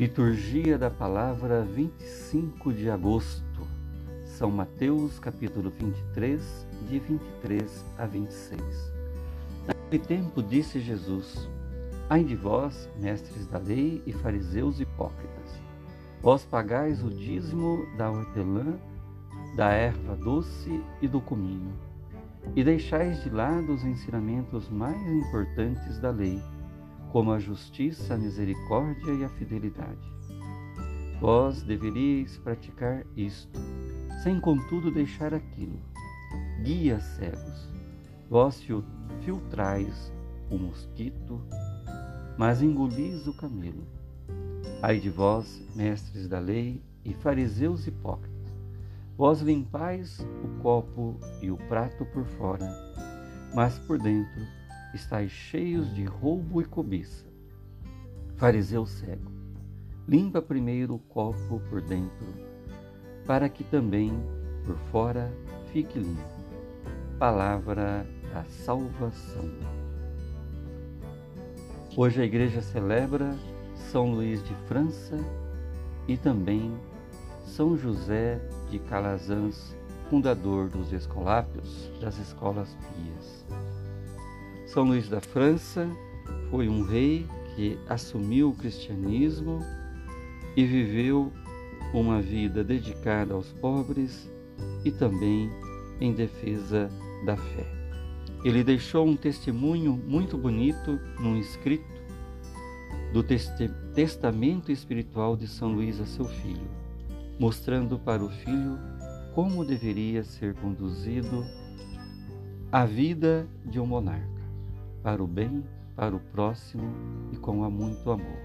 Liturgia da Palavra 25 de agosto. São Mateus, capítulo 23, de 23 a 26. Naquele tempo disse Jesus: Ai de vós, mestres da lei e fariseus hipócritas, vós pagais o dízimo da hortelã, da erva doce e do cominho, e deixais de lado os ensinamentos mais importantes da lei como a justiça, a misericórdia e a fidelidade. Vós deveríeis praticar isto, sem contudo deixar aquilo. Guias cegos, vós filtrais o mosquito, mas engolis o camelo. Ai de vós, mestres da lei e fariseus hipócritas, vós limpais o copo e o prato por fora, mas por dentro estáis cheios de roubo e cobiça. Fariseu cego, limpa primeiro o copo por dentro, para que também por fora fique limpo. Palavra da salvação. Hoje a igreja celebra São Luís de França e também São José de Calazans, fundador dos Escolápios, das escolas pias. São Luís da França foi um rei que assumiu o cristianismo e viveu uma vida dedicada aos pobres e também em defesa da fé. Ele deixou um testemunho muito bonito num escrito do testamento espiritual de São Luís a seu filho, mostrando para o filho como deveria ser conduzido a vida de um monarca para o bem, para o próximo e com muito amor.